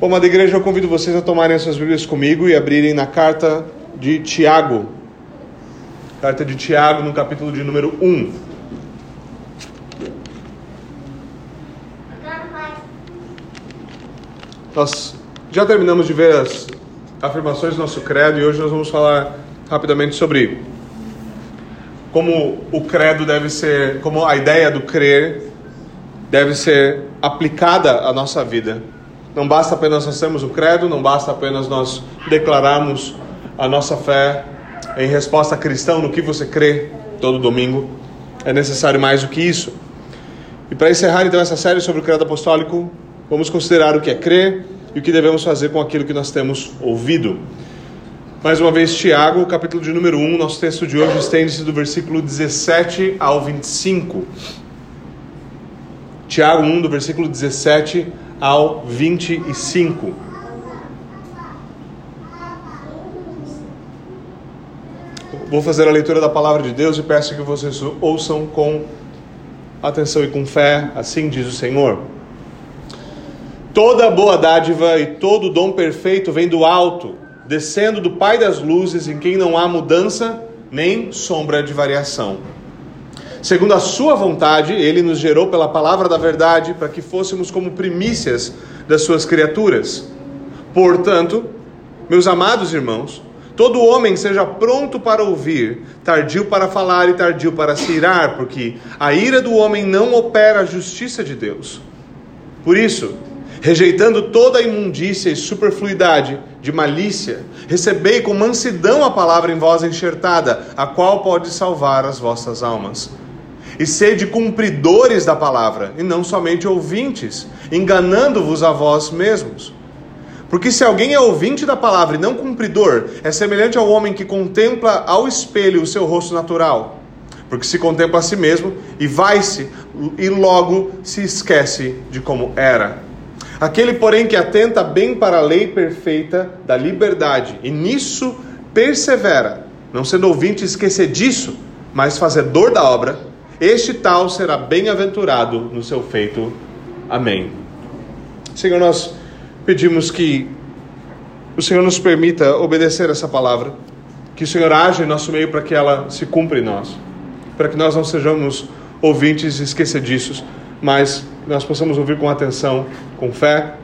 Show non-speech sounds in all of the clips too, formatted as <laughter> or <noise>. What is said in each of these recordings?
Bom, amada igreja, eu convido vocês a tomarem as suas Bíblias comigo e abrirem na carta de Tiago. Carta de Tiago, no capítulo de número 1. Nós já terminamos de ver as afirmações do nosso credo e hoje nós vamos falar rapidamente sobre como o credo deve ser, como a ideia do crer deve ser aplicada à nossa vida. Não basta apenas nós termos o credo, não basta apenas nós declararmos a nossa fé em resposta cristã no que você crê todo domingo. É necessário mais do que isso. E para encerrar então essa série sobre o credo apostólico, vamos considerar o que é crer e o que devemos fazer com aquilo que nós temos ouvido. Mais uma vez, Tiago, capítulo de número 1, nosso texto de hoje estende-se do versículo 17 ao 25. Tiago 1, do versículo 17 ao 25. Vou fazer a leitura da palavra de Deus e peço que vocês ouçam com atenção e com fé, assim diz o Senhor. Toda boa dádiva e todo dom perfeito vem do alto, descendo do Pai das luzes, em quem não há mudança nem sombra de variação. Segundo a sua vontade, ele nos gerou pela palavra da verdade para que fôssemos como primícias das suas criaturas. Portanto, meus amados irmãos, todo homem seja pronto para ouvir, tardio para falar e tardio para se irar, porque a ira do homem não opera a justiça de Deus. Por isso, rejeitando toda a imundícia e superfluidade de malícia, recebei com mansidão a palavra em voz enxertada, a qual pode salvar as vossas almas e sede cumpridores da palavra, e não somente ouvintes, enganando-vos a vós mesmos. Porque se alguém é ouvinte da palavra e não cumpridor, é semelhante ao homem que contempla ao espelho o seu rosto natural. Porque se contempla a si mesmo e vai-se e logo se esquece de como era. Aquele, porém, que atenta bem para a lei perfeita da liberdade e nisso persevera, não sendo ouvinte esquecediço, mas fazedor da obra, este tal será bem-aventurado no seu feito. Amém. Senhor, nós pedimos que o Senhor nos permita obedecer essa palavra, que o Senhor age em nosso meio para que ela se cumpra em nós, para que nós não sejamos ouvintes esquecediços, mas nós possamos ouvir com atenção, com fé,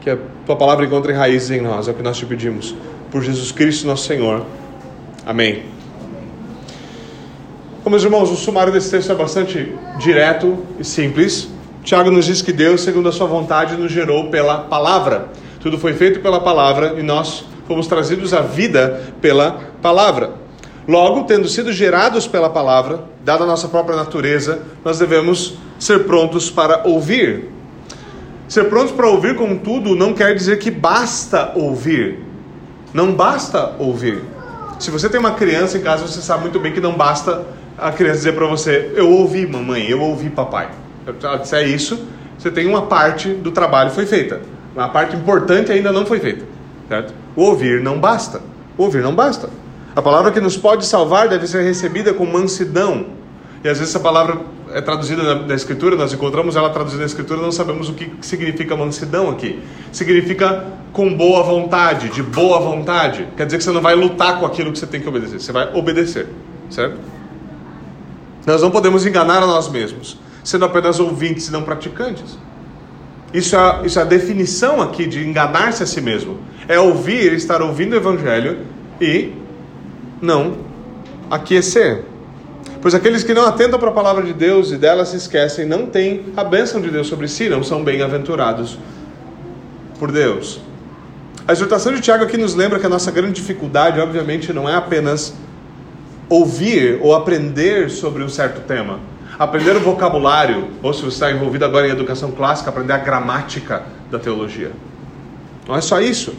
que a tua palavra encontre raízes em nós, é o que nós te pedimos. Por Jesus Cristo, nosso Senhor. Amém. Bom, meus irmãos, o sumário desse texto é bastante direto e simples. Tiago nos diz que Deus, segundo a sua vontade, nos gerou pela palavra. Tudo foi feito pela palavra e nós fomos trazidos à vida pela palavra. Logo, tendo sido gerados pela palavra, dada a nossa própria natureza, nós devemos ser prontos para ouvir. Ser prontos para ouvir, contudo, não quer dizer que basta ouvir. Não basta ouvir. Se você tem uma criança em casa, você sabe muito bem que não basta a criança dizer para você: Eu ouvi mamãe, eu ouvi papai. Se é isso, você tem uma parte do trabalho foi feita. Uma parte importante ainda não foi feita. Certo? O ouvir não basta. O ouvir não basta. A palavra que nos pode salvar deve ser recebida com mansidão. E às vezes essa palavra é traduzida na, na, Escritura, nós encontramos ela traduzida na Escritura, não sabemos o que significa mansidão aqui. Significa com boa vontade, de boa vontade. Quer dizer que você não vai lutar com aquilo que você tem que obedecer, você vai obedecer, certo? Nós não podemos enganar a nós mesmos, sendo apenas ouvintes e não praticantes. Isso é, isso é a definição aqui de enganar-se a si mesmo. É ouvir, estar ouvindo o Evangelho e não aquecer. Pois aqueles que não atentam para a palavra de Deus e dela se esquecem, não têm a bênção de Deus sobre si, não são bem-aventurados por Deus. A exortação de Tiago aqui nos lembra que a nossa grande dificuldade, obviamente, não é apenas ouvir ou aprender sobre um certo tema. Aprender o vocabulário, ou se você está envolvido agora em educação clássica, aprender a gramática da teologia. Não é só isso.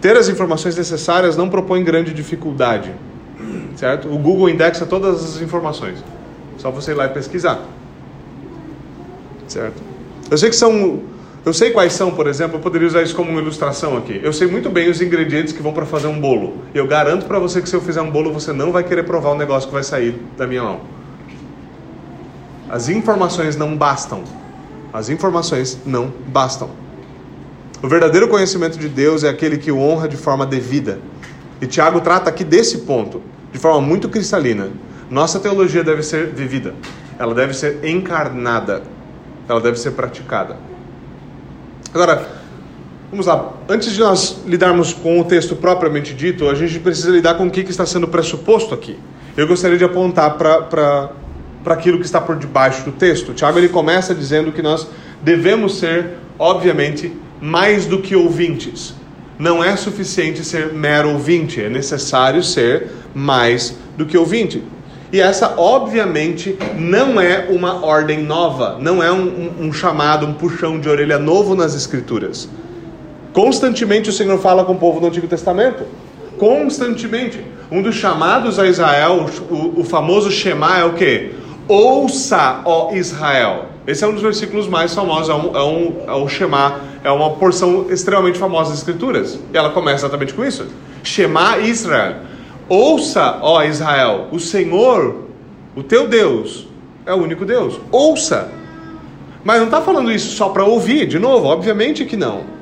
Ter as informações necessárias não propõe grande dificuldade, certo? O Google indexa todas as informações. Só você ir lá e pesquisar, certo? Eu sei que são eu sei quais são, por exemplo, eu poderia usar isso como uma ilustração aqui. Eu sei muito bem os ingredientes que vão para fazer um bolo. Eu garanto para você que se eu fizer um bolo, você não vai querer provar o negócio que vai sair da minha mão. As informações não bastam. As informações não bastam. O verdadeiro conhecimento de Deus é aquele que o honra de forma devida. E Tiago trata aqui desse ponto, de forma muito cristalina. Nossa teologia deve ser vivida, ela deve ser encarnada, ela deve ser praticada. Agora, vamos lá. Antes de nós lidarmos com o texto propriamente dito, a gente precisa lidar com o que está sendo pressuposto aqui. Eu gostaria de apontar para aquilo que está por debaixo do texto. Tiago ele começa dizendo que nós devemos ser, obviamente, mais do que ouvintes. Não é suficiente ser mero ouvinte, é necessário ser mais do que ouvinte. E essa, obviamente, não é uma ordem nova, não é um, um, um, chamado, um puxão de orelha novo nas Escrituras. Constantemente o Senhor fala com o povo do Antigo Testamento. Constantemente. Um dos chamados a Israel, o, o famoso Shema, é o que? Ouça, ó Israel. Esse é um dos versículos mais famosos, é, um, é, um, é Shema, é uma porção extremamente famosa das Escrituras. E ela começa exatamente com isso. Shema Israel. Ouça, ó Israel, o Senhor, o teu Deus, é o único Deus. Ouça. Mas não está falando isso só para ouvir, de novo, obviamente que não.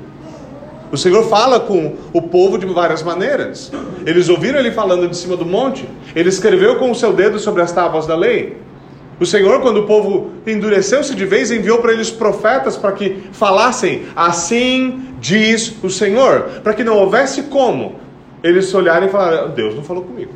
O Senhor fala com o povo de várias maneiras. Eles ouviram ele falando de cima do monte. Ele escreveu com o seu dedo sobre as tábuas da lei. O Senhor, quando o povo endureceu-se de vez, enviou para eles profetas para que falassem: Assim diz o Senhor, para que não houvesse como eles olharem e falarem: Deus não falou comigo.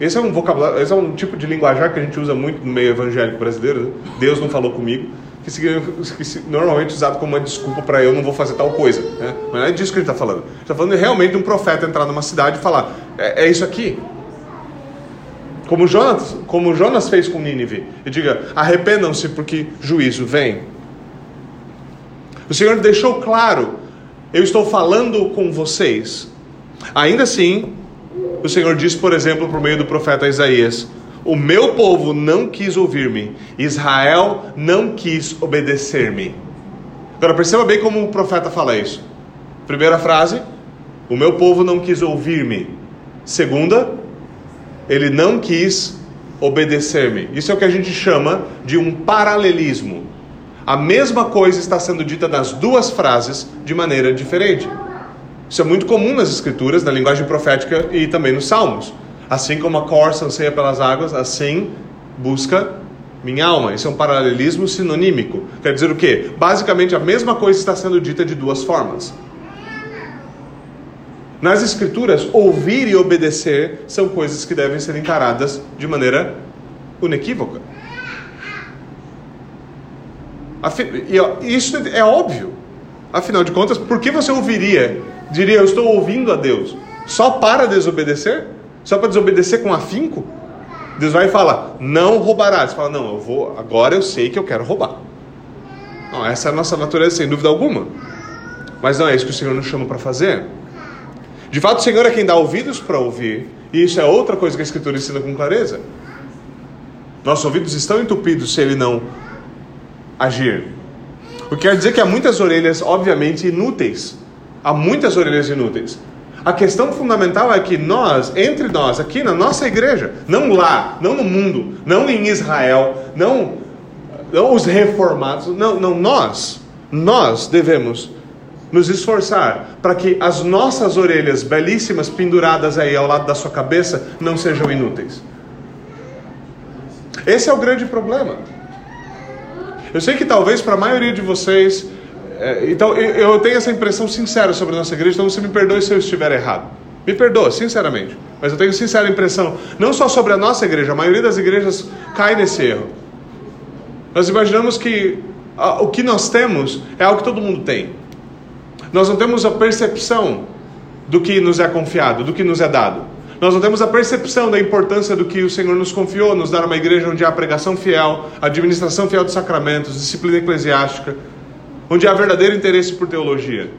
Esse é um vocabulário, esse é um tipo de linguajar que a gente usa muito no meio evangélico brasileiro. Né? Deus não falou comigo, que, que normalmente é usado como uma desculpa para eu não vou fazer tal coisa. Né? Mas não é disso que gente está falando. está falando realmente de um profeta entrar numa cidade e falar: é, é isso aqui. Como Jonas, como Jonas fez com Nínive, e diga: arrependam-se porque juízo vem. O Senhor deixou claro: eu estou falando com vocês. Ainda assim, o Senhor diz, por exemplo, por meio do profeta Isaías: O meu povo não quis ouvir-me, Israel não quis obedecer-me. Agora perceba bem como o profeta fala isso. Primeira frase: O meu povo não quis ouvir-me. Segunda, ele não quis obedecer-me. Isso é o que a gente chama de um paralelismo. A mesma coisa está sendo dita nas duas frases de maneira diferente. Isso é muito comum nas escrituras, na linguagem profética e também nos salmos. Assim como a corça anseia pelas águas, assim busca minha alma. Isso é um paralelismo sinonímico. Quer dizer o quê? Basicamente a mesma coisa está sendo dita de duas formas. Nas Escrituras, ouvir e obedecer são coisas que devem ser encaradas de maneira inequívoca. E isso é óbvio. Afinal de contas, por que você ouviria? Diria, eu estou ouvindo a Deus. Só para desobedecer? Só para desobedecer com afinco? Deus vai e fala, não roubarás. Você fala, não, eu vou, agora eu sei que eu quero roubar. Não, essa é a nossa natureza, sem dúvida alguma. Mas não é isso que o Senhor nos chama para fazer. De fato, o Senhor é quem dá ouvidos para ouvir, e isso é outra coisa que a Escritura ensina com clareza. Nossos ouvidos estão entupidos se ele não agir. O que quer dizer que há muitas orelhas, obviamente, inúteis. Há muitas orelhas inúteis. A questão fundamental é que nós, entre nós, aqui na nossa igreja, não lá, não no mundo, não em Israel, não, não os reformados, não, não nós, nós devemos nos esforçar para que as nossas orelhas belíssimas penduradas aí ao lado da sua cabeça não sejam inúteis. Esse é o grande problema. Eu sei que talvez para a maioria de vocês, é, então eu, tenho essa impressão sincera sobre a nossa igreja, então você me perdoe se eu estiver errado. Me perdoa, sinceramente. Mas eu tenho sincera impressão, não só sobre a nossa igreja, a maioria das igrejas cai nesse erro. Nós imaginamos que a, o que nós temos é algo que todo mundo tem. Nós não temos a percepção do que nos é confiado, do que nos é dado. Nós não temos a percepção da importância do que o Senhor nos confiou, nos dar uma igreja onde há pregação fiel, administração fiel dos sacramentos, disciplina eclesiástica, onde há verdadeiro interesse por teologia.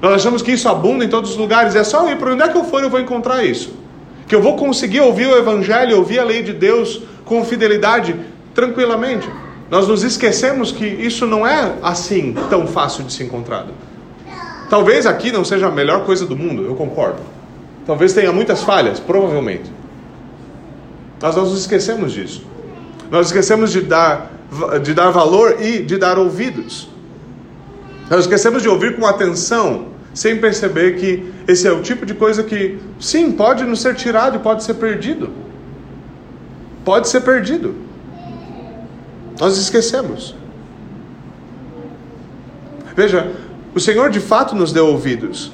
Nós achamos que isso abunda em todos os lugares, é só ir para onde é que eu for eu vou encontrar isso. Que eu vou conseguir ouvir o Evangelho, ouvir a lei de Deus com fidelidade, tranquilamente. Nós nos esquecemos que isso não é assim tão fácil de se encontrar. Talvez aqui não seja a melhor coisa do mundo, eu concordo. Talvez tenha muitas falhas, provavelmente. Mas nós nos esquecemos disso. Nós esquecemos de dar, de dar valor e de dar ouvidos. Nós esquecemos de ouvir com atenção, sem perceber que esse é o tipo de coisa que, sim, pode nos ser tirado e pode ser perdido. Pode ser perdido. Nós esquecemos. Veja, o Senhor de fato nos deu ouvidos.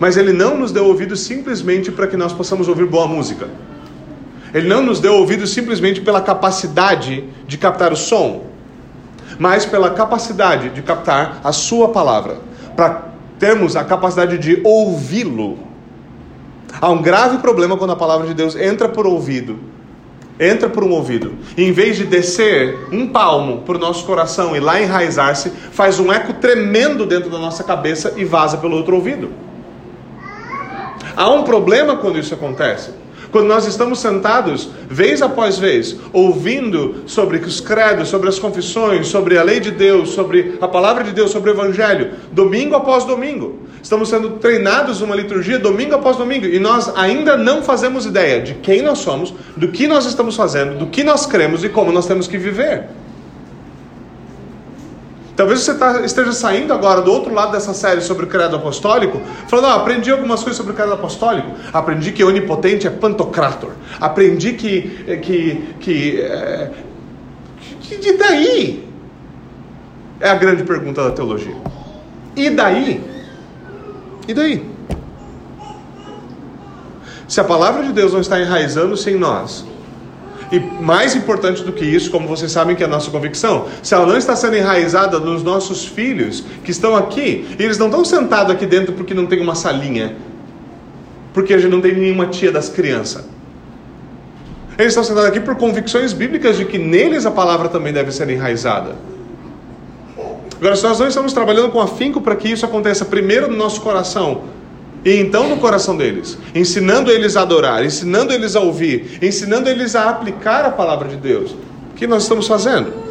Mas Ele não nos deu ouvidos simplesmente para que nós possamos ouvir boa música. Ele não nos deu ouvidos simplesmente pela capacidade de captar o som, mas pela capacidade de captar a Sua palavra, para termos a capacidade de ouvi-lo. Há um grave problema quando a palavra de Deus entra por ouvido entra por um ouvido, e em vez de descer um palmo para o nosso coração e lá enraizar-se, faz um eco tremendo dentro da nossa cabeça e vaza pelo outro ouvido. Há um problema quando isso acontece. Quando nós estamos sentados, vez após vez, ouvindo sobre os credos, sobre as confissões, sobre a lei de Deus, sobre a palavra de Deus, sobre o Evangelho, domingo após domingo, estamos sendo treinados numa liturgia domingo após domingo e nós ainda não fazemos ideia de quem nós somos, do que nós estamos fazendo, do que nós cremos e como nós temos que viver. Talvez você tá, esteja saindo agora do outro lado dessa série sobre o credo apostólico, falando, ah, aprendi algumas coisas sobre o credo apostólico. Aprendi que onipotente é pantocrator. Aprendi que. Eh, que, que, é, que daí? É a grande pergunta da teologia. E daí? E daí? Se a palavra de Deus não está enraizando-se em nós, e mais importante do que isso, como vocês sabem que é a nossa convicção, se ela não está sendo enraizada nos nossos filhos que estão aqui, e eles não estão sentados aqui dentro porque não tem uma salinha, porque a gente não tem nenhuma tia das crianças. Eles estão sentados aqui por convicções bíblicas de que neles a palavra também deve ser enraizada. Agora, se nós não estamos trabalhando com afinco para que isso aconteça primeiro no nosso coração, e então no coração deles, ensinando eles a adorar, ensinando eles a ouvir, ensinando eles a aplicar a palavra de Deus. O que nós estamos fazendo?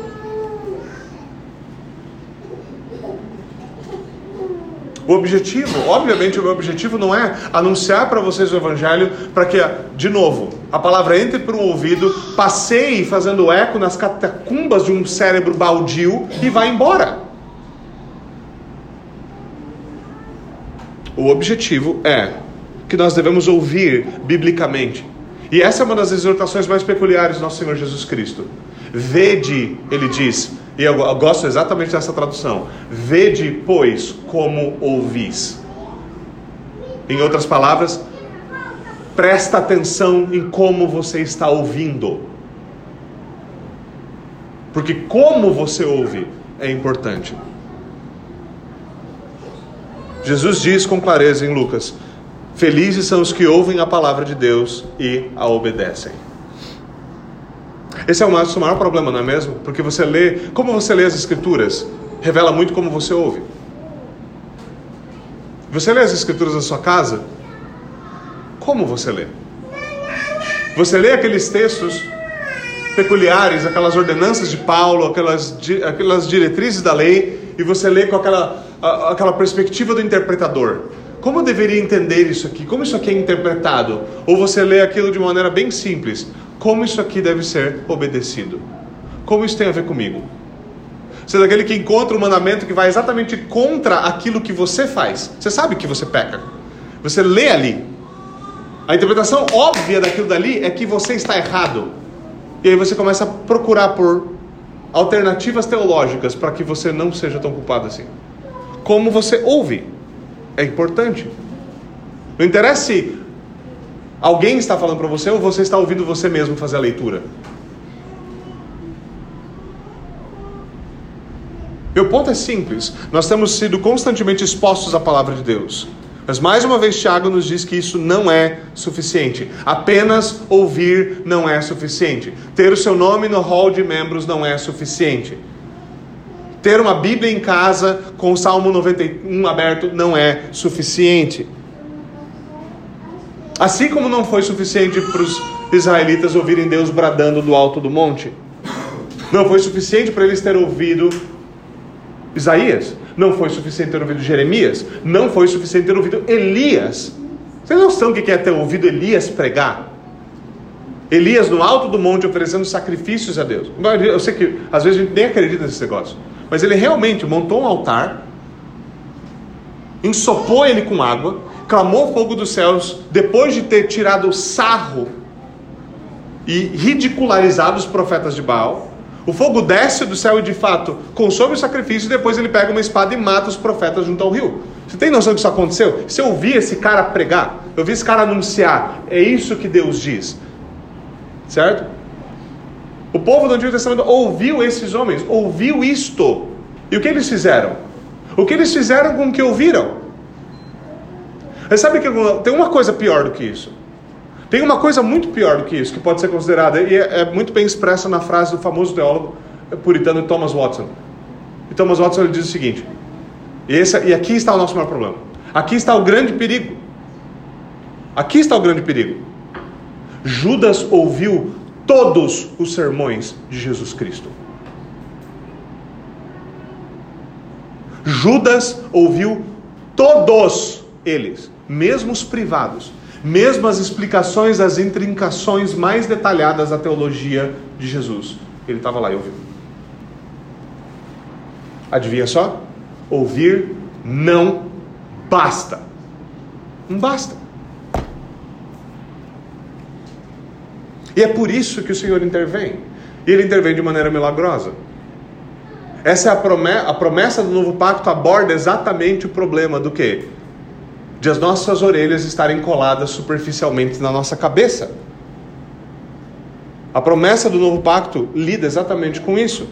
O objetivo, obviamente, o meu objetivo não é anunciar para vocês o Evangelho para que, de novo, a palavra entre por um ouvido, passeie fazendo eco nas catacumbas de um cérebro baldio e vá embora. O objetivo é que nós devemos ouvir biblicamente. E essa é uma das exortações mais peculiares do nosso Senhor Jesus Cristo. Vede, ele diz, e eu gosto exatamente dessa tradução: Vede, pois, como ouvis. Em outras palavras, presta atenção em como você está ouvindo. Porque como você ouve é importante. Jesus diz com clareza em Lucas: Felizes são os que ouvem a palavra de Deus e a obedecem. Esse é o nosso maior problema, não é mesmo? Porque você lê, como você lê as Escrituras, revela muito como você ouve. Você lê as Escrituras na sua casa? Como você lê? Você lê aqueles textos peculiares, aquelas ordenanças de Paulo, aquelas, aquelas diretrizes da lei, e você lê com aquela aquela perspectiva do interpretador. Como eu deveria entender isso aqui? Como isso aqui é interpretado? Ou você lê aquilo de maneira bem simples? Como isso aqui deve ser obedecido? Como isso tem a ver comigo? Você é daquele que encontra um mandamento que vai exatamente contra aquilo que você faz. Você sabe que você peca. Você lê ali. A interpretação óbvia daquilo dali é que você está errado. E aí você começa a procurar por alternativas teológicas para que você não seja tão culpado assim como você ouve. É importante. Não interessa se alguém está falando para você ou você está ouvindo você mesmo fazer a leitura. Meu ponto é simples. Nós temos sido constantemente expostos à palavra de Deus. Mas mais uma vez, Tiago nos diz que isso não é suficiente. Apenas ouvir não é suficiente. Ter o seu nome no hall de membros não é suficiente. Ter uma Bíblia em casa com o Salmo 91 aberto não é suficiente. Assim como não foi suficiente para os israelitas ouvirem Deus bradando do alto do monte. Não foi suficiente para eles terem ouvido Isaías. Não foi suficiente ter ouvido Jeremias. Não foi suficiente ter ouvido Elias. Vocês não noção o que é ter ouvido Elias pregar? Elias no alto do monte oferecendo sacrifícios a Deus. Eu sei que às vezes a gente nem acredita nesse negócio. Mas ele realmente montou um altar, ensopou ele com água, clamou fogo dos céus, depois de ter tirado sarro e ridicularizado os profetas de Baal. O fogo desce do céu e de fato consome o sacrifício, e depois ele pega uma espada e mata os profetas junto ao rio. Você tem noção que isso aconteceu? Se eu ouvir esse cara pregar, eu vi esse cara anunciar, é isso que Deus diz. Certo? O povo do Antigo Testamento ouviu esses homens, ouviu isto. E o que eles fizeram? O que eles fizeram com o que ouviram? Mas sabe que tem uma coisa pior do que isso. Tem uma coisa muito pior do que isso, que pode ser considerada, e é, é muito bem expressa na frase do famoso teólogo puritano Thomas Watson. E Thomas Watson ele diz o seguinte: e, esse, e aqui está o nosso maior problema. Aqui está o grande perigo. Aqui está o grande perigo. Judas ouviu todos os sermões de Jesus Cristo. Judas ouviu todos eles, mesmo os privados, mesmo as explicações das intrincações mais detalhadas da teologia de Jesus. Ele estava lá e ouviu. Adivinha só? Ouvir não basta. Não basta. E é por isso que o Senhor intervém. E ele intervém de maneira milagrosa. Essa é a promessa, a promessa do novo pacto aborda exatamente o problema do que? De as nossas orelhas estarem coladas superficialmente na nossa cabeça. A promessa do novo pacto lida exatamente com isso.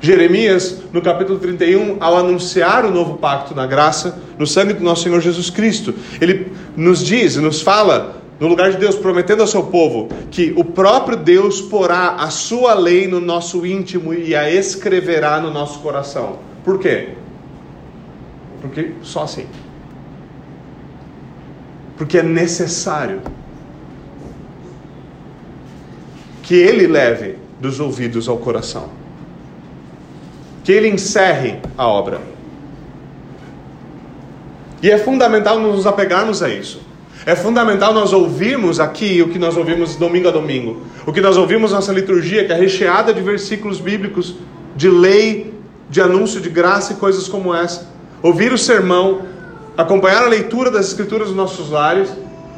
Jeremias, no capítulo 31, ao anunciar o novo pacto na graça, no sangue do nosso Senhor Jesus Cristo, ele nos diz, nos fala no lugar de Deus, prometendo ao seu povo que o próprio Deus porá a sua lei no nosso íntimo e a escreverá no nosso coração. Por quê? Porque só assim. Porque é necessário que ele leve dos ouvidos ao coração. Que ele encerre a obra. E é fundamental nos apegarmos a isso. É fundamental nós ouvirmos aqui o que nós ouvimos domingo a domingo. O que nós ouvimos nossa liturgia, que é recheada de versículos bíblicos, de lei, de anúncio de graça e coisas como essa. Ouvir o sermão, acompanhar a leitura das escrituras dos nossos lares,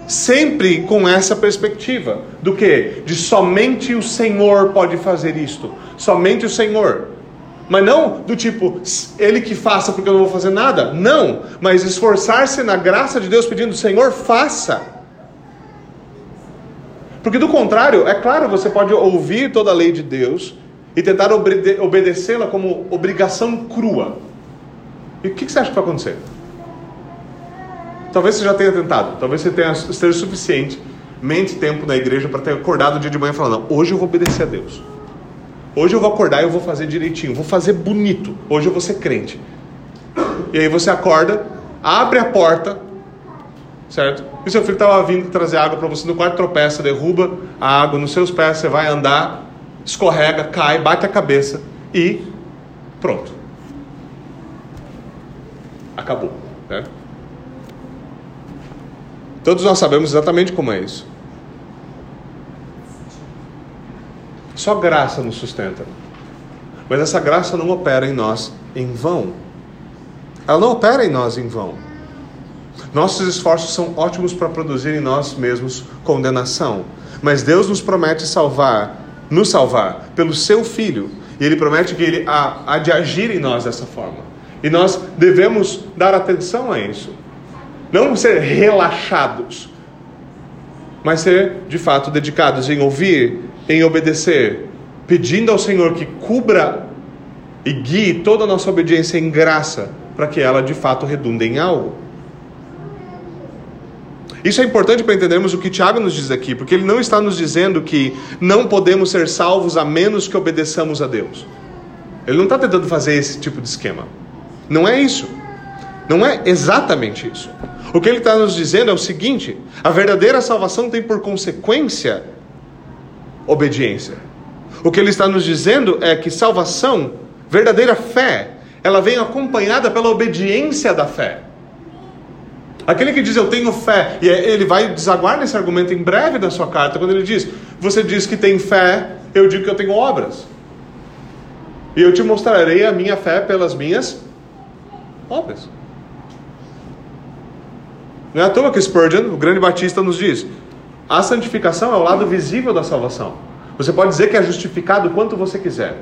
sempre com essa perspectiva do que? De somente o Senhor pode fazer isto. Somente o Senhor. Mas não do tipo, ele que faça porque eu não vou fazer nada. Não, mas esforçar-se na graça de Deus pedindo, Senhor, faça. Porque do contrário, é claro, você pode ouvir toda a lei de Deus e tentar obede obedecê-la como obrigação crua. E o que você acha que vai acontecer? Talvez você já tenha tentado, talvez você tenha esteja suficiente mente tempo na igreja para ter acordado o dia de manhã e falar, não, hoje eu vou obedecer a Deus. Hoje eu vou acordar e eu vou fazer direitinho, vou fazer bonito. Hoje eu vou ser crente. E aí você acorda, abre a porta, certo? E seu filho estava vindo trazer água para você no quarto, tropeça, derruba a água nos seus pés, você vai andar, escorrega, cai, bate a cabeça e pronto. Acabou. Né? Todos nós sabemos exatamente como é isso. Só graça nos sustenta. Mas essa graça não opera em nós em vão. Ela não opera em nós em vão. Nossos esforços são ótimos para produzir em nós mesmos condenação. Mas Deus nos promete salvar, nos salvar, pelo seu Filho. E Ele promete que Ele há, há de agir em nós dessa forma. E nós devemos dar atenção a isso. Não ser relaxados, mas ser de fato dedicados em ouvir em obedecer, pedindo ao Senhor que cubra e guie toda a nossa obediência em graça, para que ela de fato redunde em algo. Isso é importante para entendermos o que Tiago nos diz aqui, porque ele não está nos dizendo que não podemos ser salvos a menos que obedeçamos a Deus. Ele não está tentando fazer esse tipo de esquema. Não é isso. Não é exatamente isso. O que ele está nos dizendo é o seguinte: a verdadeira salvação tem por consequência obediência. O que ele está nos dizendo é que salvação, verdadeira fé, ela vem acompanhada pela obediência da fé. Aquele que diz eu tenho fé, e é, ele vai desaguar nesse argumento em breve da sua carta, quando ele diz: Você diz que tem fé, eu digo que eu tenho obras. E eu te mostrarei a minha fé pelas minhas obras. Não é à toa que Spurgeon, o grande batista, nos diz: a santificação é o lado visível da salvação. Você pode dizer que é justificado quanto você quiser,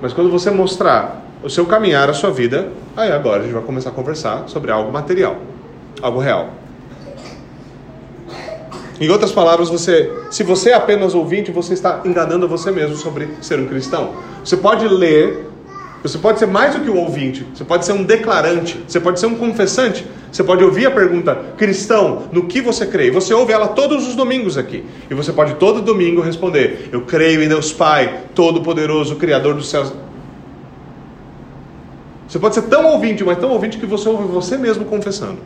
mas quando você mostrar o seu caminhar, a sua vida, aí agora a gente vai começar a conversar sobre algo material, algo real. Em outras palavras, você, se você é apenas ouvinte, você está enganando você mesmo sobre ser um cristão. Você pode ler, você pode ser mais do que um ouvinte, você pode ser um declarante, você pode ser um confessante, você pode ouvir a pergunta, cristão, no que você crê? E você ouve ela todos os domingos aqui. E você pode todo domingo responder, eu creio em Deus Pai, Todo-Poderoso, Criador dos céus. Você pode ser tão ouvinte, mas tão ouvinte que você ouve você mesmo confessando.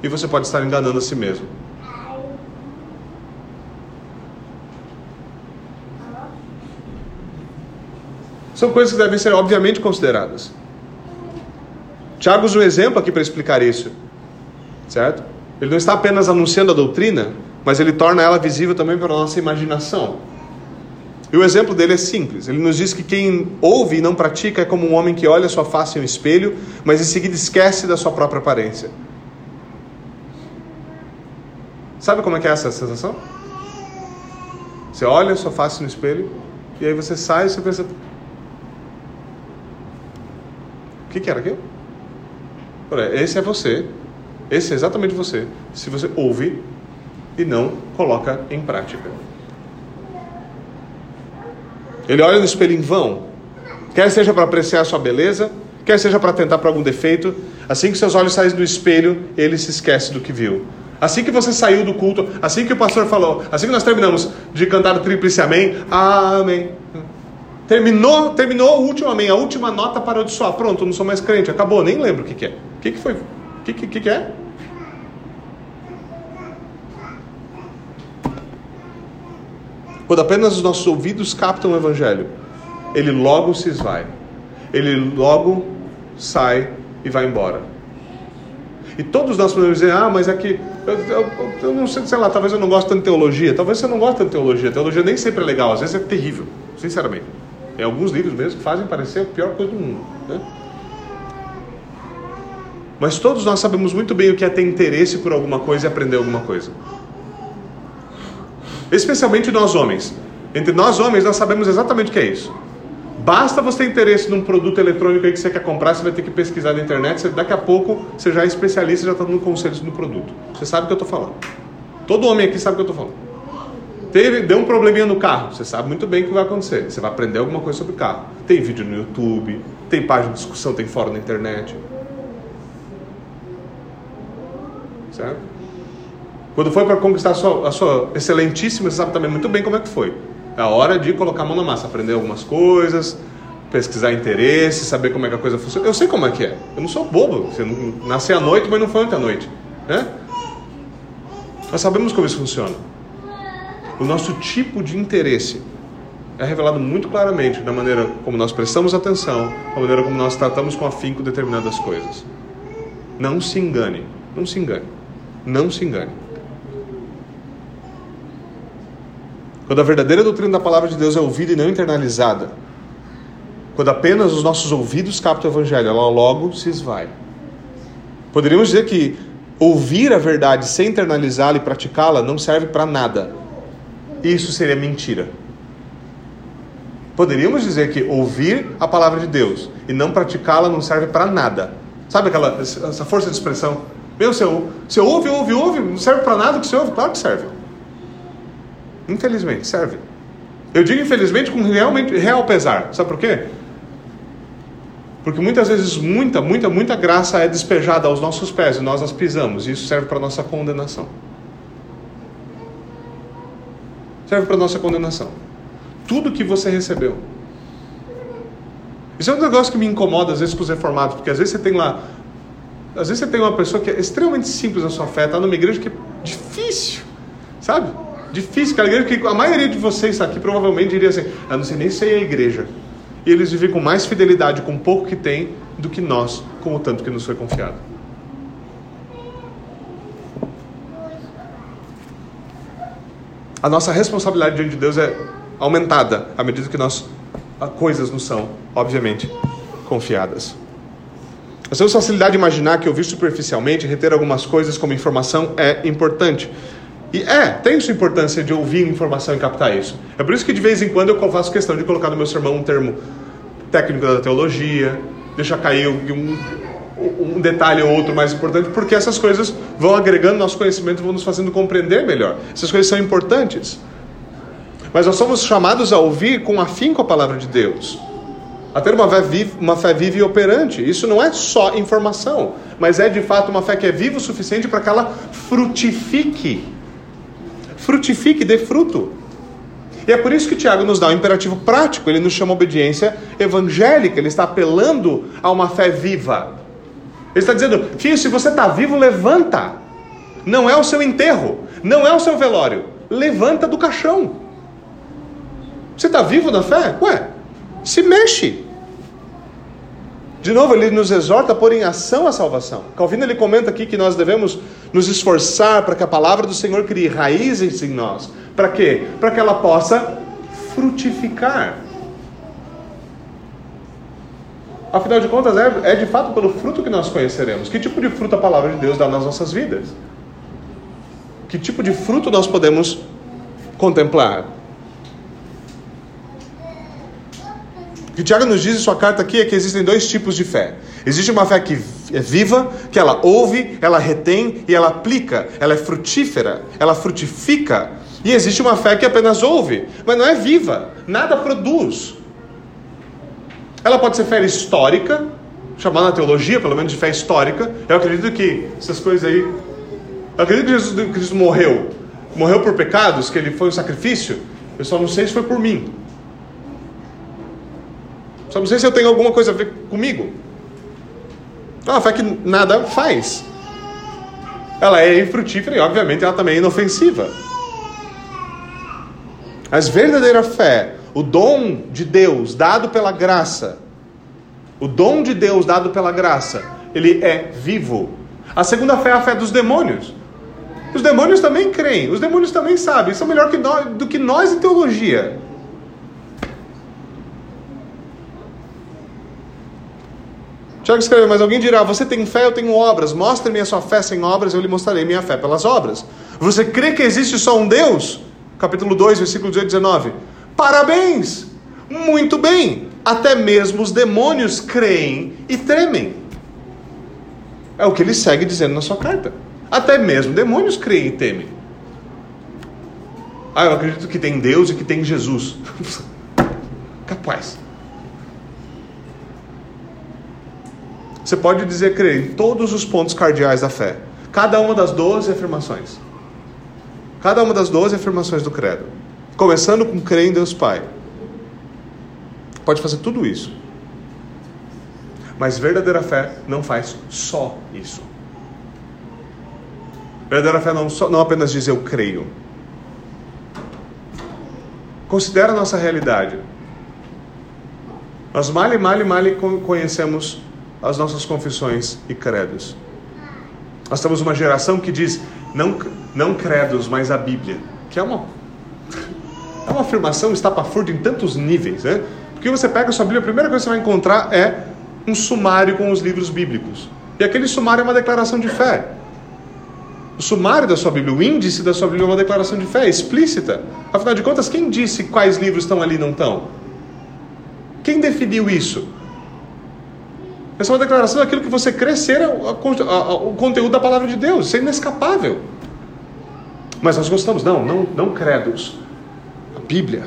E você pode estar enganando a si mesmo. São coisas que devem ser obviamente consideradas. Tiago usa um exemplo aqui para explicar isso, certo? Ele não está apenas anunciando a doutrina, mas ele torna ela visível também para a nossa imaginação. E o exemplo dele é simples. Ele nos diz que quem ouve e não pratica é como um homem que olha sua face em um espelho, mas em seguida esquece da sua própria aparência. Sabe como é que é essa sensação? Você olha sua face no espelho e aí você sai e você pensa, O que, que era aquilo? Esse é você. Esse é exatamente você. Se você ouve e não coloca em prática. Ele olha no espelho em vão. Quer seja para apreciar a sua beleza, quer seja para tentar para algum defeito. Assim que seus olhos saem do espelho, ele se esquece do que viu. Assim que você saiu do culto, assim que o pastor falou, assim que nós terminamos de cantar o tríplice amém, amém. Terminou, terminou o último amém, a última nota parou de soar. Pronto, não sou mais crente, acabou, nem lembro o que, que é. O que, que foi? O que, que, que é? Quando apenas os nossos ouvidos captam o Evangelho, ele logo se esvai. Ele logo sai e vai embora. E todos nós podemos dizer, ah, mas é que eu, eu, eu, não sei, sei lá, talvez eu não gosto tanto de teologia. Talvez você não goste tanto de teologia. Teologia nem sempre é legal, às vezes é terrível, sinceramente. Tem alguns livros mesmo que fazem parecer a pior coisa do mundo. Né? Mas todos nós sabemos muito bem o que é ter interesse por alguma coisa e aprender alguma coisa. Especialmente nós homens. Entre nós homens, nós sabemos exatamente o que é isso. Basta você ter interesse num produto eletrônico aí que você quer comprar, você vai ter que pesquisar na internet. Você, daqui a pouco você já é especialista, já está dando conselhos no produto. Você sabe o que eu estou falando. Todo homem aqui sabe o que eu estou falando. Teve, deu um probleminha no carro, você sabe muito bem o que vai acontecer. Você vai aprender alguma coisa sobre o carro. Tem vídeo no YouTube, tem página de discussão, tem fórum na internet. Certo? Quando foi para conquistar a sua, a sua excelentíssima, você sabe também muito bem como é que foi. É a hora de colocar a mão na massa, aprender algumas coisas, pesquisar interesse, saber como é que a coisa funciona. Eu sei como é que é. Eu não sou bobo. Você nasci à noite, mas não foi ontem à noite. Né? Nós sabemos como isso funciona. O nosso tipo de interesse é revelado muito claramente na maneira como nós prestamos atenção, na maneira como nós tratamos com afinco determinadas coisas. Não se engane, não se engane, não se engane. Quando a verdadeira doutrina da palavra de Deus é ouvida e não internalizada, quando apenas os nossos ouvidos captam o evangelho, ela logo se esvai. Poderíamos dizer que ouvir a verdade sem internalizá-la e praticá-la não serve para nada, isso seria mentira. Poderíamos dizer que ouvir a palavra de Deus e não praticá-la não serve para nada. Sabe aquela essa força de expressão? Meu, você, você ouve, ouve, ouve, não serve para nada o que você ouve? Claro que serve. Infelizmente, serve. Eu digo infelizmente com realmente real pesar. Sabe por quê? Porque muitas vezes muita, muita, muita graça é despejada aos nossos pés e nós as pisamos, e isso serve para nossa condenação. Serve para nossa condenação. Tudo que você recebeu. Isso é um negócio que me incomoda às vezes com os reformados, porque às vezes você tem lá. Às vezes você tem uma pessoa que é extremamente simples na sua fé, está numa igreja que é difícil, sabe? Difícil, aquela igreja que a maioria de vocês aqui provavelmente diria assim: eu não sei nem se é a igreja. E eles vivem com mais fidelidade com o pouco que tem do que nós, com o tanto que nos foi confiado. A nossa responsabilidade diante de Deus é aumentada à medida que nós coisas nos são, obviamente, confiadas. Nós temos facilidade de imaginar que ouvir superficialmente, reter algumas coisas como informação é importante. E é, tem sua importância de ouvir informação e captar isso. É por isso que de vez em quando eu faço questão de colocar no meu sermão um termo técnico da teologia, deixar cair um, um detalhe ou outro mais importante, porque essas coisas vão agregando nosso conhecimento, vão nos fazendo compreender melhor. Essas coisas são importantes. Mas nós somos chamados a ouvir com afinco a palavra de Deus. A ter uma fé, viva, uma fé viva e operante. Isso não é só informação, mas é de fato uma fé que é viva o suficiente para que ela frutifique. Frutifique, dê fruto. E é por isso que Tiago nos dá um imperativo prático, ele nos chama obediência evangélica, ele está apelando a uma fé viva. Ele está dizendo, filho, se você está vivo, levanta. Não é o seu enterro, não é o seu velório. Levanta do caixão. Você está vivo na fé? Ué, se mexe. De novo, ele nos exorta a pôr em ação a salvação. Calvino ele comenta aqui que nós devemos nos esforçar para que a palavra do Senhor crie raízes em nós. Para quê? Para que ela possa frutificar. Afinal de contas, é, é de fato pelo fruto que nós conheceremos. Que tipo de fruto a palavra de Deus dá nas nossas vidas? Que tipo de fruto nós podemos contemplar? O que Tiago nos diz em sua carta aqui é que existem dois tipos de fé. Existe uma fé que é viva, que ela ouve, ela retém e ela aplica, ela é frutífera, ela frutifica. E existe uma fé que apenas ouve, mas não é viva, nada produz. Ela pode ser fé histórica, chamada na teologia, pelo menos de fé histórica. Eu acredito que essas coisas aí. Eu acredito que Jesus Cristo morreu. Morreu por pecados, que ele foi um sacrifício. Eu só não sei se foi por mim. Só não sei se eu tenho alguma coisa a ver comigo. É uma fé que nada faz. Ela é infrutífera e, obviamente, ela também é inofensiva. Mas verdadeira fé o dom de Deus dado pela graça, o dom de Deus dado pela graça, ele é vivo. A segunda fé é a fé dos demônios. Os demônios também creem, os demônios também sabem, são melhor que nós, do que nós em teologia. Tiago escreveu, mas alguém dirá: Você tem fé, eu tenho obras. Mostre-me a sua fé sem obras, eu lhe mostrarei minha fé pelas obras. Você crê que existe só um Deus? Capítulo 2, versículo 18 e 19. Parabéns! Muito bem! Até mesmo os demônios creem e tremem. É o que ele segue dizendo na sua carta. Até mesmo demônios creem e temem. Ah, eu acredito que tem Deus e que tem Jesus. <laughs> Capaz. Você pode dizer crer em todos os pontos cardeais da fé. Cada uma das doze afirmações. Cada uma das doze afirmações do credo. Começando com crer em Deus Pai. Pode fazer tudo isso. Mas verdadeira fé não faz só isso. Verdadeira fé não, só, não apenas diz eu creio. Considera a nossa realidade. Nós mal e mal e mal conhecemos as nossas confissões e credos. Nós temos uma geração que diz não, não credos, mas a Bíblia, que é uma uma afirmação estapafúrdia em tantos níveis, né? Porque você pega a sua Bíblia, a primeira coisa que você vai encontrar é um sumário com os livros bíblicos. E aquele sumário é uma declaração de fé. O sumário da sua Bíblia, o índice da sua Bíblia é uma declaração de fé explícita. Afinal de contas, quem disse quais livros estão ali e não estão? Quem definiu isso? Essa é uma declaração daquilo que você crê ser o conteúdo da palavra de Deus. Isso é inescapável. Mas nós gostamos, não, não, não credos. Bíblia.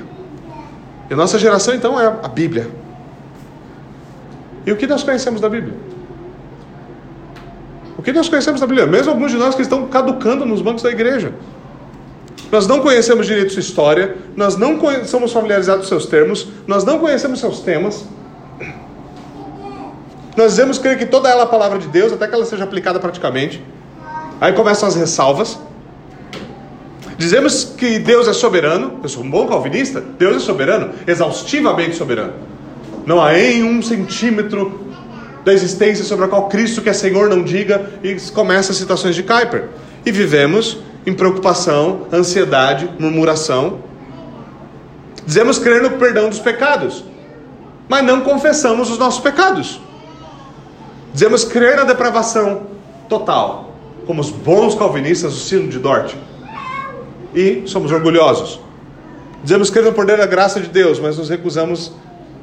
E a nossa geração então é a Bíblia. E o que nós conhecemos da Bíblia? O que nós conhecemos da Bíblia? Mesmo alguns de nós que estão caducando nos bancos da igreja. Nós não conhecemos direito sua história, nós não somos familiarizados com seus termos, nós não conhecemos seus temas. Nós dizemos crer que toda ela é a palavra de Deus, até que ela seja aplicada praticamente. Aí começam as ressalvas. Dizemos que Deus é soberano, eu sou um bom calvinista, Deus é soberano, exaustivamente soberano. Não há em um centímetro da existência sobre a qual Cristo, que é Senhor, não diga, e começa as citações de Kuyper. E vivemos em preocupação, ansiedade, murmuração. Dizemos crer no perdão dos pecados. mas não confessamos os nossos pecados. Dizemos crer na depravação total, como os bons calvinistas do sino de Dort. E somos orgulhosos. Dizemos crer no poder da graça de Deus, mas nos recusamos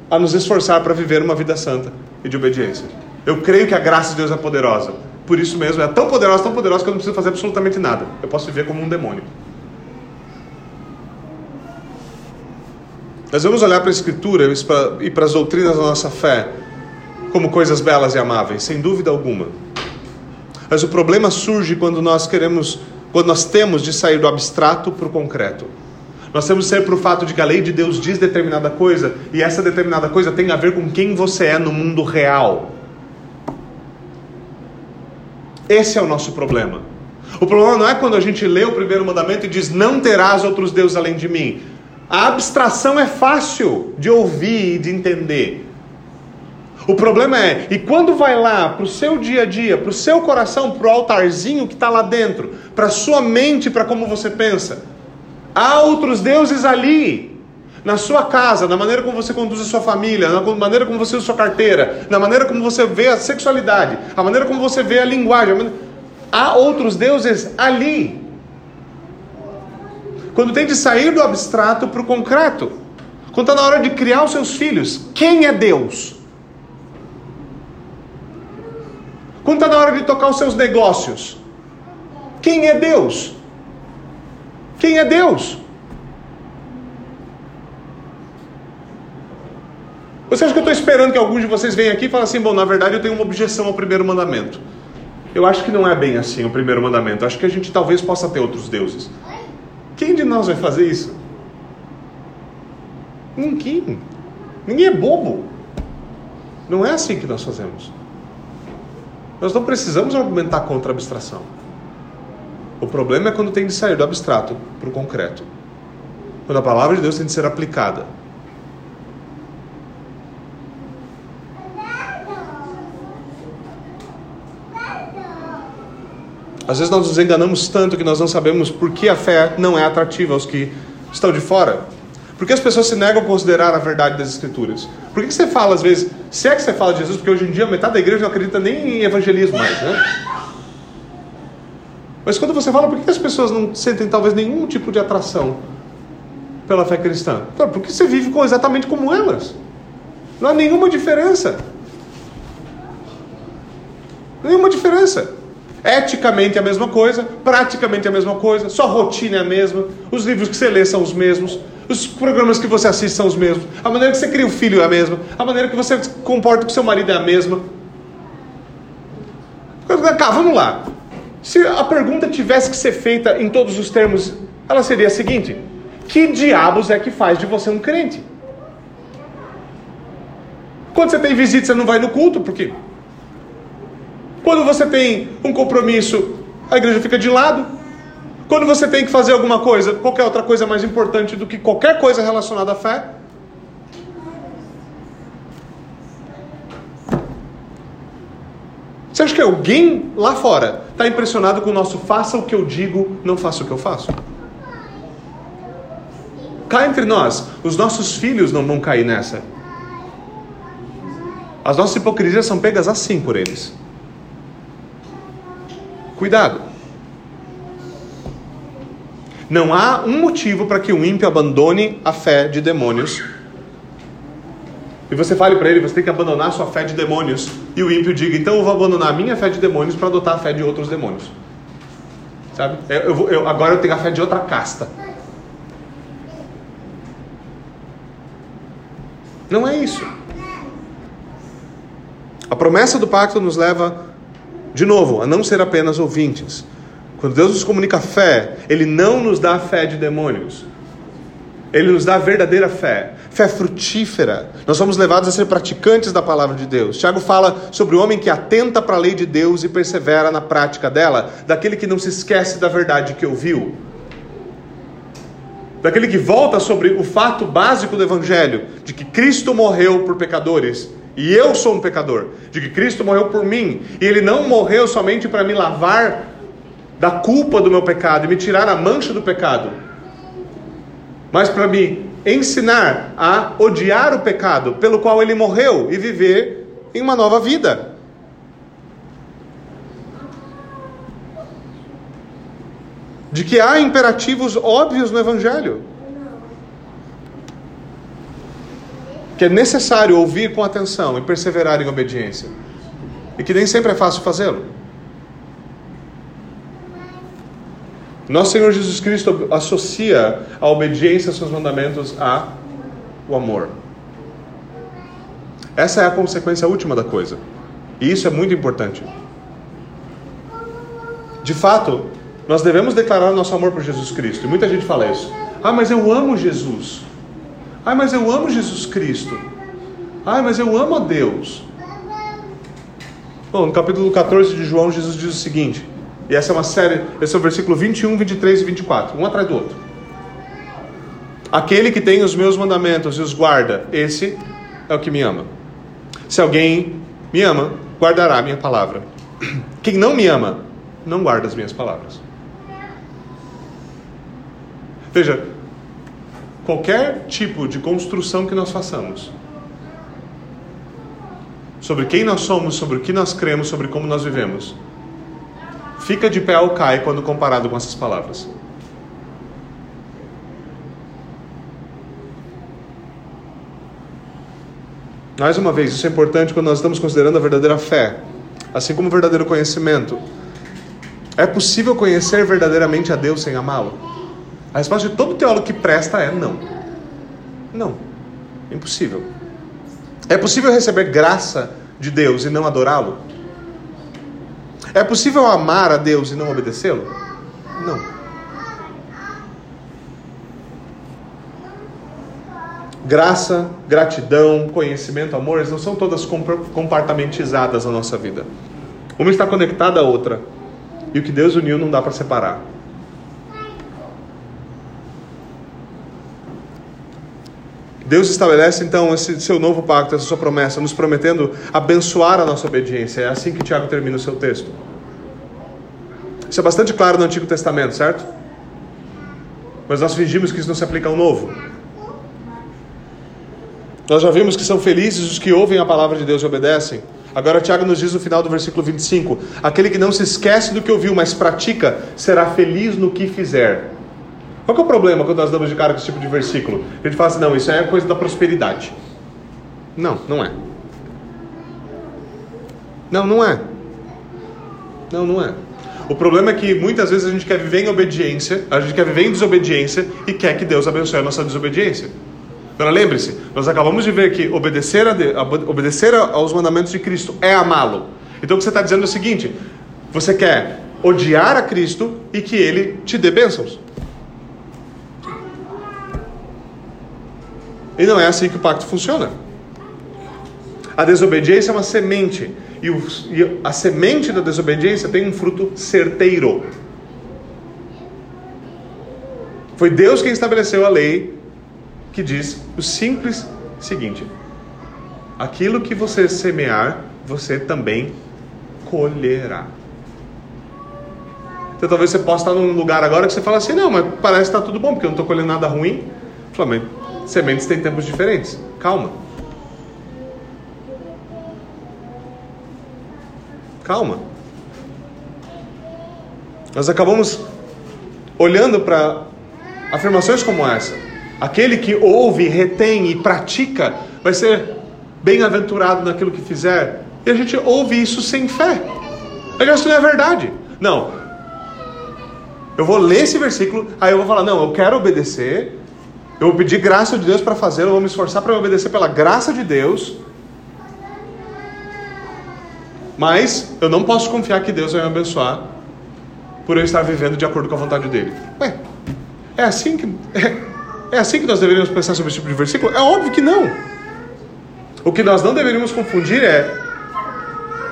a nos esforçar para viver uma vida santa e de obediência. Eu creio que a graça de Deus é poderosa. Por isso mesmo, é tão poderosa, tão poderosa que eu não preciso fazer absolutamente nada. Eu posso viver como um demônio. Nós vamos olhar para a Escritura e para as doutrinas da nossa fé como coisas belas e amáveis, sem dúvida alguma. Mas o problema surge quando nós queremos, quando nós temos de sair do abstrato para o concreto. Nós temos de sair para o fato de que a lei de Deus diz determinada coisa e essa determinada coisa tem a ver com quem você é no mundo real. Esse é o nosso problema. O problema não é quando a gente lê o primeiro mandamento e diz: Não terás outros deuses além de mim. A abstração é fácil de ouvir e de entender. O problema é, e quando vai lá para o seu dia a dia, para o seu coração, para o altarzinho que está lá dentro, para sua mente, para como você pensa, há outros deuses ali, na sua casa, na maneira como você conduz a sua família, na maneira como você usa a sua carteira, na maneira como você vê a sexualidade, a maneira como você vê a linguagem. A maneira... Há outros deuses ali. Quando tem de sair do abstrato para o concreto, quando está na hora de criar os seus filhos, quem é Deus? Quando está na hora de tocar os seus negócios, quem é Deus? Quem é Deus? Você acha que eu estou esperando que alguns de vocês venham aqui e falem assim: bom, na verdade eu tenho uma objeção ao primeiro mandamento. Eu acho que não é bem assim o primeiro mandamento. Eu acho que a gente talvez possa ter outros deuses. Quem de nós vai fazer isso? Ninguém. Ninguém é bobo. Não é assim que nós fazemos. Nós não precisamos argumentar contra a abstração. O problema é quando tem de sair do abstrato para o concreto. Quando a palavra de Deus tem de ser aplicada. Às vezes nós nos enganamos tanto que nós não sabemos por que a fé não é atrativa aos que estão de fora. Por que as pessoas se negam a considerar a verdade das Escrituras? Por que você fala, às vezes, se é que você fala de Jesus, porque hoje em dia metade da igreja não acredita nem em evangelismo mais, né? Mas quando você fala, por que as pessoas não sentem talvez nenhum tipo de atração pela fé cristã? Porque você vive exatamente como elas. Não há nenhuma diferença. Nenhuma diferença. Eticamente é a mesma coisa, praticamente é a mesma coisa, sua rotina é a mesma, os livros que você lê são os mesmos, os programas que você assiste são os mesmos, a maneira que você cria o filho é a mesma, a maneira que você se comporta com seu marido é a mesma. Cá, vamos lá. Se a pergunta tivesse que ser feita em todos os termos, ela seria a seguinte: Que diabos é que faz de você um crente? Quando você tem visita, você não vai no culto, por quê? Quando você tem um compromisso, a igreja fica de lado. Quando você tem que fazer alguma coisa, qualquer outra coisa mais importante do que qualquer coisa relacionada à fé, Você acha que alguém lá fora está impressionado com o nosso faça o que eu digo, não faça o que eu faço? Cá entre nós, os nossos filhos não vão cair nessa. As nossas hipocrisias são pegas assim por eles. Cuidado. Não há um motivo para que o ímpio abandone a fé de demônios. E você fale para ele, você tem que abandonar a sua fé de demônios. E o ímpio diga, então eu vou abandonar a minha fé de demônios para adotar a fé de outros demônios. Sabe? Eu, eu, eu, agora eu tenho a fé de outra casta. Não é isso. A promessa do pacto nos leva de novo, a não ser apenas ouvintes. Quando Deus nos comunica fé, Ele não nos dá fé de demônios. Ele nos dá verdadeira fé, fé frutífera. Nós somos levados a ser praticantes da palavra de Deus. Tiago fala sobre o homem que atenta para a lei de Deus e persevera na prática dela, daquele que não se esquece da verdade que ouviu, daquele que volta sobre o fato básico do Evangelho, de que Cristo morreu por pecadores e eu sou um pecador, de que Cristo morreu por mim, e Ele não morreu somente para me lavar da culpa do meu pecado e me tirar a mancha do pecado, mas para me ensinar a odiar o pecado pelo qual ele morreu e viver em uma nova vida. De que há imperativos óbvios no Evangelho. Que é necessário ouvir com atenção e perseverar em obediência. E que nem sempre é fácil fazê-lo. Nosso Senhor Jesus Cristo associa a obediência aos seus mandamentos a o amor. Essa é a consequência última da coisa. E isso é muito importante. De fato, nós devemos declarar nosso amor por Jesus Cristo. E muita gente fala isso. Ah, mas eu amo Jesus. Ah, mas eu amo Jesus Cristo. Ah, mas eu amo a Deus. Bom, no capítulo 14 de João, Jesus diz o seguinte: e essa é uma série, esse é o versículo 21, 23 e 24, um atrás do outro. Aquele que tem os meus mandamentos e os guarda, esse é o que me ama. Se alguém me ama, guardará a minha palavra. <clears throat> Quem não me ama, não guarda as minhas palavras. Veja, qualquer tipo de construção que nós façamos sobre quem nós somos, sobre o que nós cremos, sobre como nós vivemos, fica de pé ou cai quando comparado com essas palavras. Mais uma vez, isso é importante quando nós estamos considerando a verdadeira fé, assim como o verdadeiro conhecimento. É possível conhecer verdadeiramente a Deus sem amá-lo? A resposta de todo teólogo que presta é não. Não. Impossível. É possível receber graça de Deus e não adorá-lo? É possível amar a Deus e não obedecê-lo? Não. Graça, gratidão, conhecimento, amor, eles não são todas compartamentizadas na nossa vida. Uma está conectada à outra. E o que Deus uniu não dá para separar. Deus estabelece então esse seu novo pacto, essa sua promessa, nos prometendo abençoar a nossa obediência. É assim que Tiago termina o seu texto. Isso é bastante claro no Antigo Testamento, certo? Mas nós fingimos que isso não se aplica ao Novo. Nós já vimos que são felizes os que ouvem a palavra de Deus e obedecem. Agora Tiago nos diz no final do versículo 25: Aquele que não se esquece do que ouviu, mas pratica, será feliz no que fizer. Qual é o problema quando nós damos de cara com esse tipo de versículo? A gente fala assim, não, isso é coisa da prosperidade. Não, não é. Não, não é. Não, não é. O problema é que muitas vezes a gente quer viver em obediência, a gente quer viver em desobediência e quer que Deus abençoe a nossa desobediência. Agora lembre-se, nós acabamos de ver que obedecer, a obedecer aos mandamentos de Cristo é amá-lo. Então o que você está dizendo é o seguinte: você quer odiar a Cristo e que Ele te dê bênçãos. E não é assim que o pacto funciona. A desobediência é uma semente. E, o, e a semente da desobediência tem um fruto certeiro. Foi Deus quem estabeleceu a lei que diz o simples seguinte: aquilo que você semear, você também colherá. Então talvez você possa estar num lugar agora que você fala assim, não, mas parece que está tudo bom, porque eu não estou colhendo nada ruim. Flamengo, Sementes têm tempos diferentes. Calma. Calma. Nós acabamos olhando para afirmações como essa. Aquele que ouve, retém e pratica vai ser bem-aventurado naquilo que fizer. E a gente ouve isso sem fé. Isso não é verdade. Não. Eu vou ler esse versículo, aí eu vou falar: não, eu quero obedecer, eu vou pedir graça de Deus para fazer, eu vou me esforçar para obedecer pela graça de Deus. Mas eu não posso confiar que Deus vai me abençoar por eu estar vivendo de acordo com a vontade dele. Ué, é assim que é, é assim que nós deveríamos pensar sobre esse tipo de versículo? É óbvio que não. O que nós não deveríamos confundir é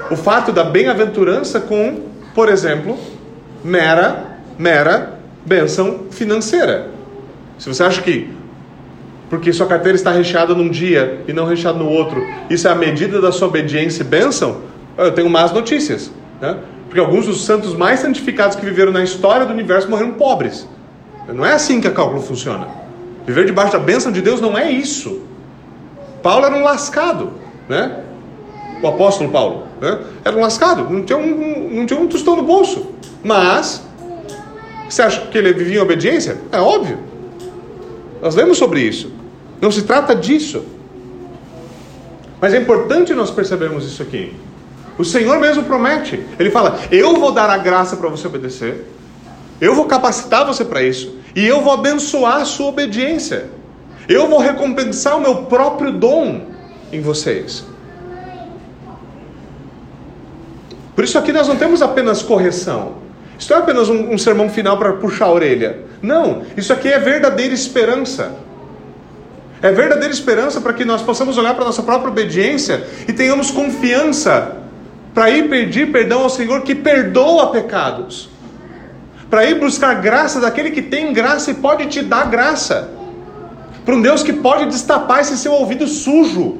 o fato da bem-aventurança com, por exemplo, mera, mera benção financeira. Se você acha que porque sua carteira está recheada num dia e não recheada no outro, isso é a medida da sua obediência e bênção, eu tenho más notícias. Né? Porque alguns dos santos mais santificados que viveram na história do universo morreram pobres. Não é assim que a cálculo funciona. Viver debaixo da bênção de Deus não é isso. Paulo era um lascado, né? O apóstolo Paulo, né? Era um lascado, não tinha um, não tinha um tostão no bolso. Mas, você acha que ele vivia em obediência? É óbvio. Nós lemos sobre isso. Não se trata disso. Mas é importante nós percebermos isso aqui. O Senhor mesmo promete. Ele fala: Eu vou dar a graça para você obedecer. Eu vou capacitar você para isso. E eu vou abençoar a sua obediência. Eu vou recompensar o meu próprio dom em vocês. Por isso aqui nós não temos apenas correção. Isso não é apenas um, um sermão final para puxar a orelha. Não, isso aqui é verdadeira esperança. É verdadeira esperança para que nós possamos olhar para a nossa própria obediência e tenhamos confiança para ir pedir perdão ao Senhor que perdoa pecados. Para ir buscar graça daquele que tem graça e pode te dar graça. Para um Deus que pode destapar esse seu ouvido sujo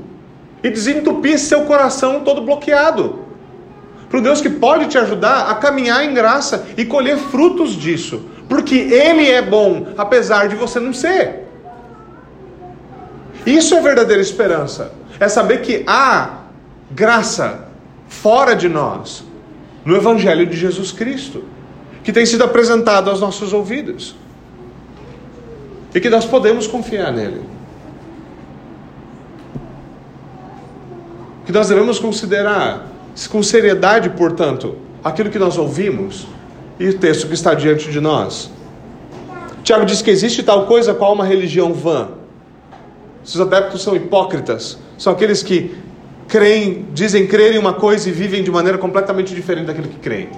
e desentupir seu coração todo bloqueado. Para um Deus que pode te ajudar a caminhar em graça e colher frutos disso. Porque Ele é bom, apesar de você não ser. Isso é verdadeira esperança. É saber que há graça fora de nós, no Evangelho de Jesus Cristo, que tem sido apresentado aos nossos ouvidos. E que nós podemos confiar nele. Que nós devemos considerar com seriedade, portanto, aquilo que nós ouvimos e o texto que está diante de nós. Tiago diz que existe tal coisa qual uma religião vã. Os adeptos são hipócritas, são aqueles que creem, dizem crer em uma coisa e vivem de maneira completamente diferente daquilo que creem.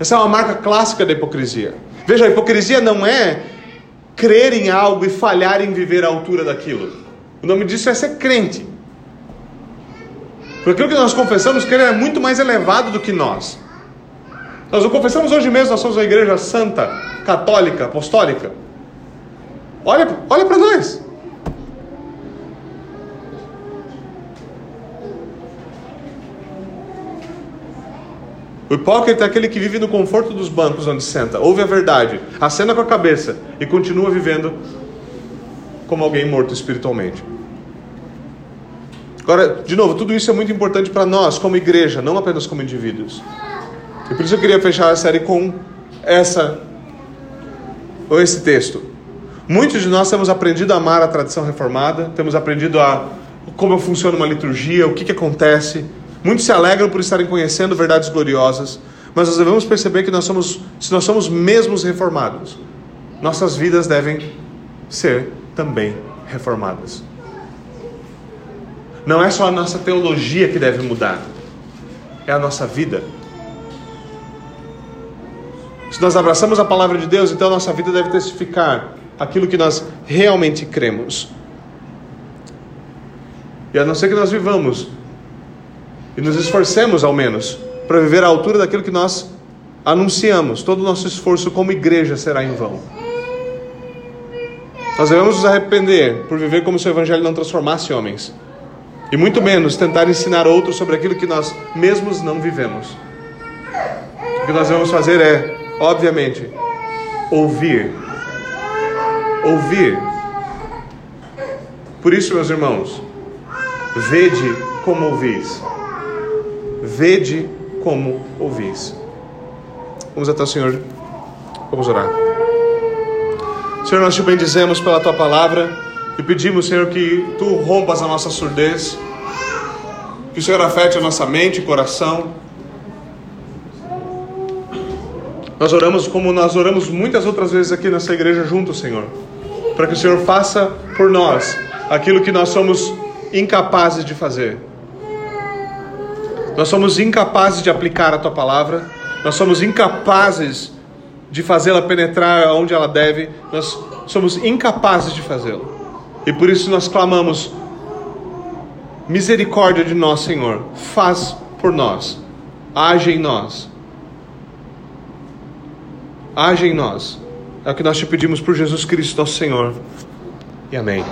Essa é uma marca clássica da hipocrisia. Veja, a hipocrisia não é crer em algo e falhar em viver à altura daquilo. O nome disso é ser crente. Porque aquilo que nós confessamos, crer é muito mais elevado do que nós. Nós o confessamos hoje mesmo, nós somos uma igreja santa, católica, apostólica. Olha, olha para nós. O hipócrita é aquele que vive no conforto dos bancos onde senta, ouve a verdade, acena com a cabeça e continua vivendo como alguém morto espiritualmente. Agora, de novo, tudo isso é muito importante para nós, como igreja, não apenas como indivíduos. E por isso eu queria fechar a série com essa ou esse texto. Muitos de nós temos aprendido a amar a tradição reformada, temos aprendido a como funciona uma liturgia, o que, que acontece, Muitos se alegram por estarem conhecendo verdades gloriosas, mas nós devemos perceber que nós somos, se nós somos mesmos reformados, nossas vidas devem ser também reformadas. Não é só a nossa teologia que deve mudar, é a nossa vida. Se nós abraçamos a palavra de Deus, então a nossa vida deve testificar aquilo que nós realmente cremos. E a não ser que nós vivamos e nos esforcemos, ao menos, para viver à altura daquilo que nós anunciamos. Todo o nosso esforço como igreja será em vão. Nós devemos nos arrepender por viver como se o Evangelho não transformasse homens. E muito menos tentar ensinar outros sobre aquilo que nós mesmos não vivemos. O que nós devemos fazer é, obviamente, ouvir. Ouvir. Por isso, meus irmãos, vede como ouvis vede como ouvis. Vamos até o Senhor, vamos orar. Senhor, nós te bendizemos pela tua palavra e pedimos, Senhor, que tu rompas a nossa surdez, que o Senhor afete a nossa mente e coração. Nós oramos como nós oramos muitas outras vezes aqui nessa igreja juntos, Senhor, para que o Senhor faça por nós aquilo que nós somos incapazes de fazer. Nós somos incapazes de aplicar a tua palavra, nós somos incapazes de fazê-la penetrar onde ela deve, nós somos incapazes de fazê-lo. E por isso nós clamamos: misericórdia de nós, Senhor, faz por nós, age em nós. Age em nós. É o que nós te pedimos por Jesus Cristo, nosso Senhor. E amém.